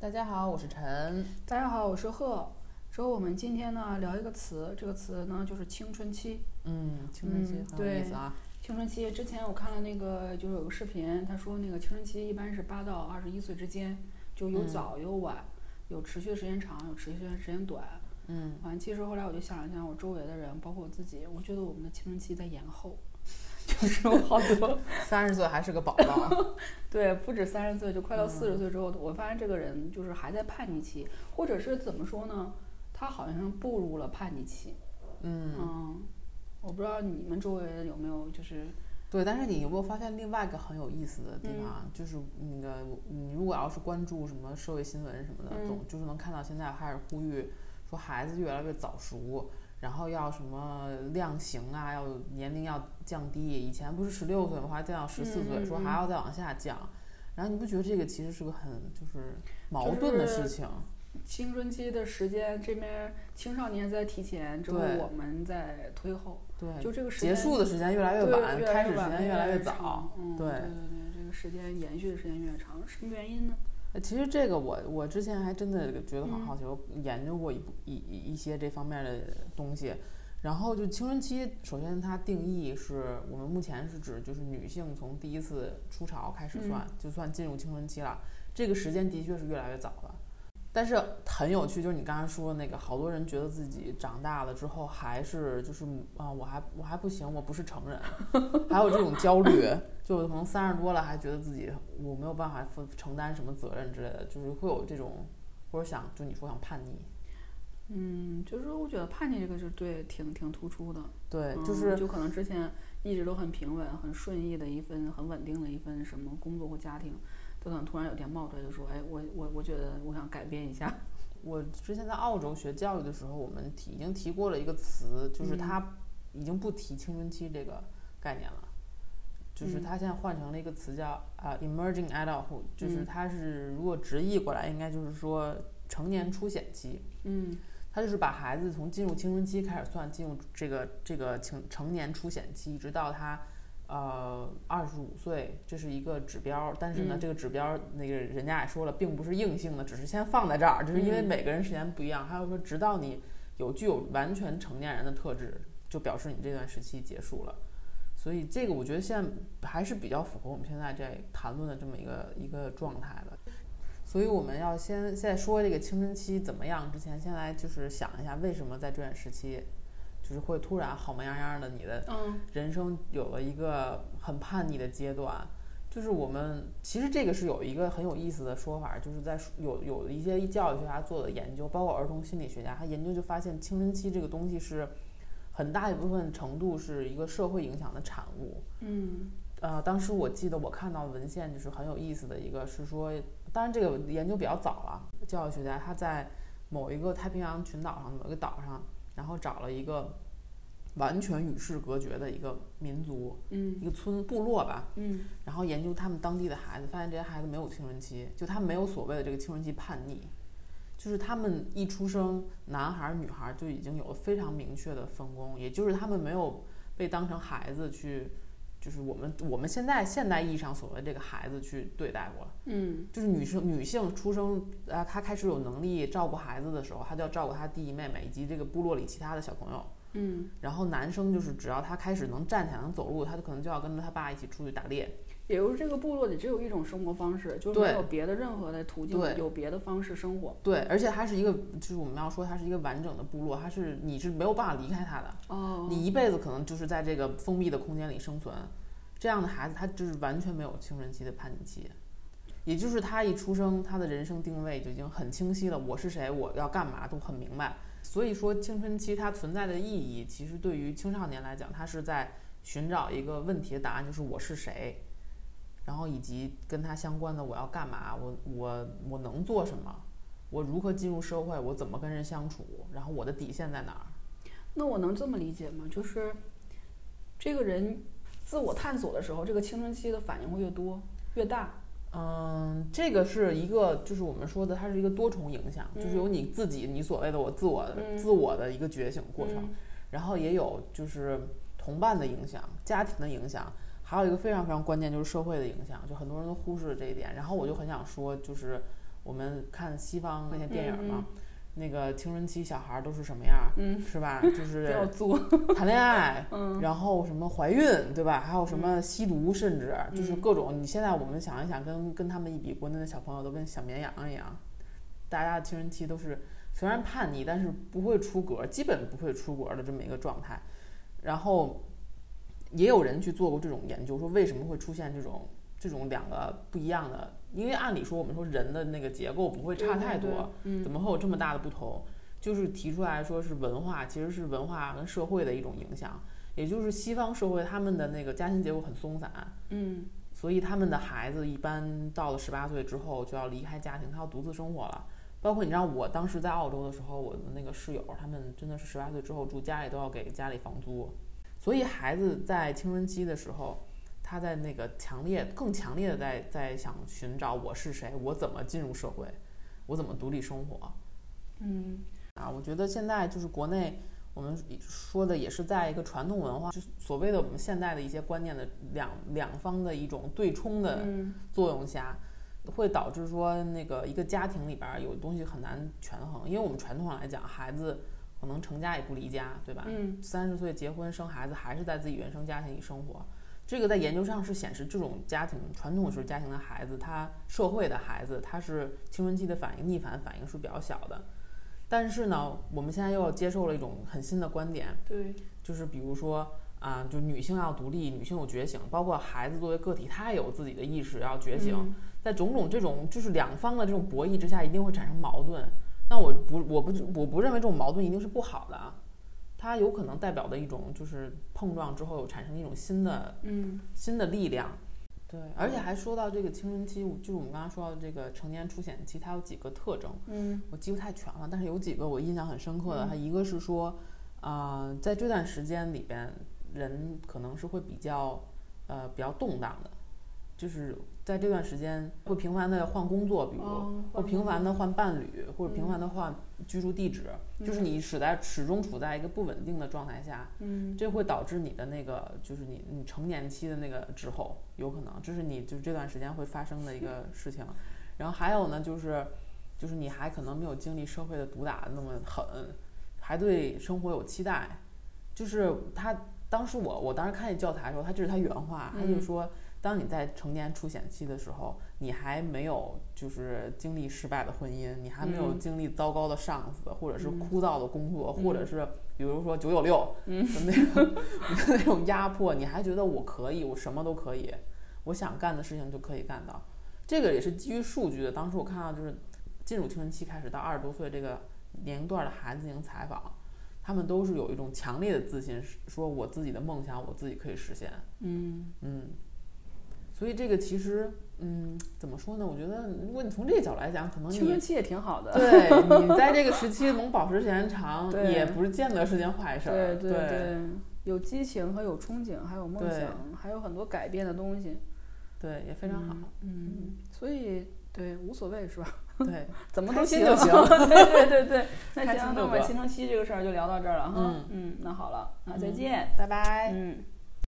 大家好，我是陈。大家好，我是贺。之后我们今天呢聊一个词，这个词呢就是青春期。嗯，青春期嗯很有意思啊。青春期之前我看了那个就是有个视频，他说那个青春期一般是八到二十一岁之间，就有嗯早有晚，有持续的时间长，有持续的时间短。嗯，反正其实后来我就想了想，我周围的人，包括我自己，我觉得我们的青春期在延后，就是有好多三十岁还是个宝宝。对，不止三十岁，就快到四十嗯岁之后，我发现这个人就是还在叛逆期，或者是怎么说呢？他好像步入了叛逆期。嗯，嗯，我不知道你们周围有没有就是对。但是你有没有发现另外一个很有意思的地嗯方？就是那个你如果要是关注什么社会新闻什么的，嗯总就是能看到现在开始呼吁说孩子越来越早熟。然后要什么量刑啊，要年龄要降低。以前不是十六岁吗？还降到十四岁，说还要再往下降。然后你不觉得这个其实是个很就是矛盾的事情？青春期的时间，这边青少年在提前，之后我们在推后，对，就这个时间结束的时间越来越晚，开始时间越来越早。嗯，对对对对，这个时间延续的时间越长，什么原因呢？呃其实这个我我之前还真的觉得很嗯好奇，我研究过一一一些这方面的东西。然后就青春期，首先它定义是我们目前是指就是女性从第一次初潮开始算，就算进入青春期了。这个时间的确是越来越早了。但是很有趣，就是你刚才说的那个，好多人觉得自己长大了之后还是就是啊，我还我还不行，我不是成人，还有这种焦虑，就可能三十多了还觉得自己我没有办法负承担什么责任之类的，就是会有这种或者想就你说想叛逆，嗯，就是我觉得叛逆这个是对挺挺突出的，对，嗯就是就可能之前一直都很平稳、很顺意的一份很稳定的一份什么工作或家庭，都可能突然有天冒出来就说，哎，我我我觉得我想改变一下，我之前在澳洲学教育的时候，我们提已经提过了一个词，就是他已经不提青春期这个概念了，就是他现在换成了一个词叫啊、emerging adulthood，就是嗯。它是如果直译过来，应该就是说成年初显期。嗯。他就是把孩子从进入青春期开始算，进入这个这个成成年初显期，一直到他呃二十五岁，这是一个指标。但是呢，嗯这个指标那个人家也说了，并不是硬性的，只是先放在这儿，就是因为嗯每个人时间不一样。还有说，直到你有具有完全成年人的特质，就表示你这段时期结束了。所以这个我觉得现在还是比较符合我们现在在谈论的这么一个一个状态的。所以我们要先在说这个青春期怎么样之前，先来就是想一下为什么在这段时期，就是会突然好模样样的，你的嗯人生有了一个很叛逆的阶段。就是我们其实这个是有一个很有意思的说法，就是在有有一些教育学家做的研究，包括儿童心理学家，他研究就发现青春期这个东西是很大一部分程度是一个社会影响的产物。嗯呃，当时我记得我看到文献就是很有意思的一个是说，当然这个研究比较早了，教育学家他在某一个太平洋群岛上某一个岛上，然后找了一个完全与世隔绝的一个民族，嗯。一个村部落吧，嗯。然后研究他们当地的孩子，发现这些孩子没有青春期，就他们没有所谓的这个青春期叛逆，就是他们一出生，男孩儿女孩儿就已经有了非常明确的分工，也就是他们没有被当成孩子去，就是我们我们现在现代意义上所谓这个孩子去对待过，嗯就是女生女性出生，啊，她开始有能力照顾孩子的时候，她就要照顾她弟弟妹妹以及这个部落里其他的小朋友。嗯，然后男生就是只要他开始能站起来能走路，他就可能就要跟着他爸一起出去打猎。也就是这个部落里只有一种生活方式，就是没有别的任何的途径，有别的方式生活。对，而且它是一个，就是我们要说它是一个完整的部落，它是你是没有办法离开它的，哦，你一辈子可能就是在这个封闭的空间里生存。这样的孩子，他就是完全没有青春期的叛逆期，也就是他一出生，他的人生定位就已经很清晰了，我是谁，我要干嘛都很明白。所以说，青春期它存在的意义，其实对于青少年来讲，他是在寻找一个问题的答案，就是我是谁，然后以及跟他相关的我要干嘛，我我我能做什么，我如何进入社会，我怎么跟人相处，然后我的底线在哪儿。那我能这么理解吗？就是这个人自我探索的时候，这个青春期的反应会越多越大。嗯，这个是一个，就是我们说的，它是一个多重影响，就是有你自己，你所谓的我自我的、嗯自我的一个觉醒过程，嗯然后也有就是同伴的影响、家庭的影响，还有一个非常非常关键就是社会的影响，就很多人都忽视了这一点。然后我就很想说，就是我们看西方那些电影嗯嘛，那个青春期小孩儿都是什么样是吧？就不要是，谈恋爱，嗯然后什么怀孕，对吧？还有什么吸毒，甚至就是嗯各种。你现在我们想一想，跟跟他们一比，国内的小朋友都跟小绵羊一样，大家的青春期都是虽然叛逆，但是不会出格，基本不会出格的这么一个状态。然后也有人去做过这种研究，说为什么会出现这种这种两个不一样的？因为按理说我们说人的那个结构不会差太多，嗯怎么会有这么大的不同？就是提出来说是文化，其实是文化跟社会的一种影响。也就是西方社会他们的那个家庭结构很松散，嗯所以他们的孩子一般到了十八岁之后就要离开家庭，他要独自生活了。包括你知道，我当时在澳洲的时候，我的那个室友他们真的是十八岁之后住家里都要给家里房租，所以孩子在青春期的时候，他在那个强烈、更强烈的在在想寻找我是谁，我怎么进入社会，我怎么独立生活。嗯啊，我觉得现在就是国内我们说的也是在一个传统文化，就所谓的我们现代的一些观念的两两方的一种对冲的嗯作用下，会导致说那个一个家庭里边儿有东西很难权衡，因为我们传统上来讲，孩子可能成家也不离家，对吧？嗯三十岁结婚生孩子，还是在自己原生家庭里生活。这个在研究上是显示，这种家庭传统式家庭的孩子，他社会的孩子，他是青春期的反应逆反反应是比较小的。但是呢，我们现在又要接受了一种很新的观点，对，就是比如说啊、就女性要独立，女性有觉醒，包括孩子作为个体，他也有自己的意识要觉醒。嗯在种种这种就是两方的这种博弈之下，一定会产生矛盾。那我不，我不，我不认为这种矛盾一定是不好的啊，它有可能代表的一种就是碰撞之后有产生一种新的嗯新的力量。对，而且还说到这个青春期，就是我们刚刚说到的这个成年出显期，它有几个特征，嗯我记不太全了，但是有几个我印象很深刻的。它一个是说，啊、在这段时间里边，人可能是会比较呃比较动荡的，就是在这段时间会频繁的换工作，比如、哦会频繁的换伴侣，或者频繁的换居住地址，就是你始在始终处在一个不稳定的状态下，嗯。这会导致你的那个就是你你成年期的那个滞后，有可能。这是你就是这段时间会发生的一个 事情。然后还有呢，就是就是你还可能没有经历社会的毒打那么狠，还对生活有期待。就是他当时我我当时看见教材的时候，他这是他原话，他就嗯。说，当你在成年初显期的时候，你还没有就是经历失败的婚姻，你还没有嗯经历糟糕的上司，或者是嗯枯燥的工作，嗯或者是比如说九九六，嗯的那个 那种压迫，你还觉得我可以，我什么都可以，我想干的事情就可以干到。这个也是基于数据的。当时我看到就是进入青春期开始到二十多岁这个年龄段的孩子进行采访，他们都是有一种强烈的自信，说我自己的梦想我自己可以实现。嗯嗯，所以这个其实，嗯，怎么说呢？我觉得如果你从这个角度来讲，可能青春期也挺好的。对你在这个时期能保持时间长，也不是见得是件坏事儿。对对对，有激情和有憧憬，还有梦想，还有很多改变的东西，对也非常好。嗯。嗯，所以对无所谓是吧？对，怎么都 行对对对对，那行，那我们青春期这个事儿就聊到这儿了哈。嗯嗯，那好了，那再嗯见。拜拜。嗯。